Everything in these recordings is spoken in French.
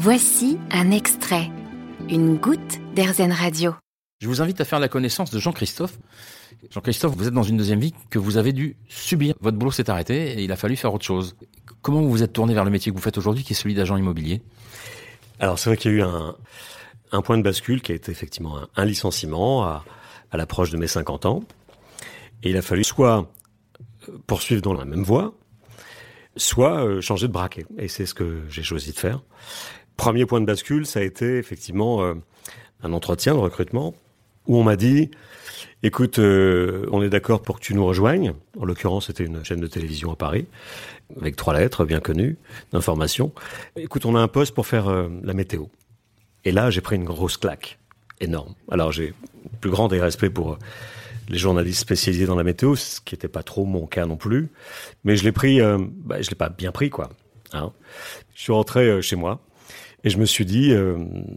Voici un extrait, une goutte d'Airzen Radio. Je vous invite à faire la connaissance de Jean-Christophe. Jean-Christophe, vous êtes dans une deuxième vie que vous avez dû subir. Votre boulot s'est arrêté et il a fallu faire autre chose. Comment vous vous êtes tourné vers le métier que vous faites aujourd'hui, qui est celui d'agent immobilier? Alors c'est vrai qu'il y a eu un, un, point de bascule qui a été effectivement un, un licenciement à, à l'approche de mes 50 ans. Et il a fallu soit poursuivre dans la même voie, soit euh, changer de braquet. Et c'est ce que j'ai choisi de faire. Premier point de bascule, ça a été effectivement euh, un entretien de recrutement où on m'a dit, écoute, euh, on est d'accord pour que tu nous rejoignes. En l'occurrence, c'était une chaîne de télévision à Paris, avec trois lettres bien connues d'information. Écoute, on a un poste pour faire la météo. Et là, j'ai pris une grosse claque, énorme. Alors, j'ai le plus grand des respects pour les journalistes spécialisés dans la météo, ce qui n'était pas trop mon cas non plus. Mais je l'ai pris, euh, bah, je l'ai pas bien pris quoi. Hein. Je suis rentré euh, chez moi et je me suis dit, euh,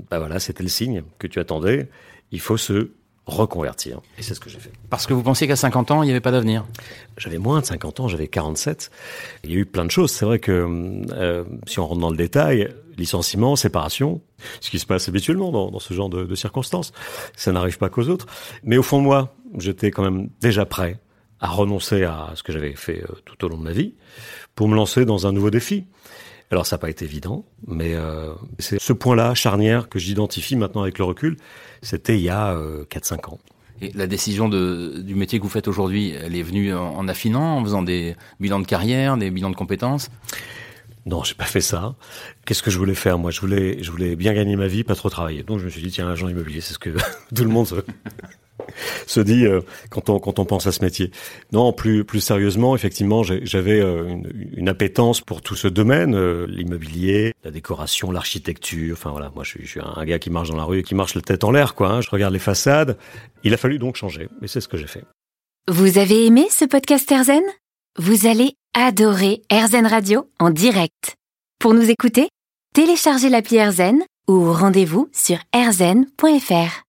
bah voilà, c'était le signe que tu attendais. Il faut se reconvertir. Et c'est ce que j'ai fait. Parce que vous pensiez qu'à 50 ans, il n'y avait pas d'avenir J'avais moins de 50 ans, j'avais 47. Il y a eu plein de choses. C'est vrai que euh, si on rentre dans le détail, licenciement, séparation, ce qui se passe habituellement dans, dans ce genre de, de circonstances, ça n'arrive pas qu'aux autres. Mais au fond de moi, j'étais quand même déjà prêt à renoncer à ce que j'avais fait euh, tout au long de ma vie pour me lancer dans un nouveau défi. Alors ça n'a pas été évident, mais euh, c'est ce point-là charnière que j'identifie maintenant avec le recul. C'était il y a euh, 4-5 ans. Et la décision de, du métier que vous faites aujourd'hui, elle est venue en, en, affinant, en faisant des bilans de carrière, des bilans de compétences? Non, j'ai pas fait ça. Qu'est-ce que je voulais faire? Moi, je voulais, je voulais bien gagner ma vie, pas trop travailler. Donc je me suis dit, tiens, agent immobilier, c'est ce que tout le monde se, dit euh, quand on quand on pense à ce métier. Non, plus plus sérieusement, effectivement, j'avais euh, une, appétence pour tout ce domaine, euh, l'immobilier, la décoration, l'architecture. Enfin voilà, moi je suis, un gars qui marche dans la rue et qui marche la tête en l'air, quoi. Hein. Je regarde les façades. Il a fallu donc changer, et c'est ce que j'ai fait. Vous avez aimé ce podcast Erzen Vous allez adorer Erzen Radio en direct. Pour nous écouter, téléchargez l'appli Erzen ou rendez-vous sur erzen.fr.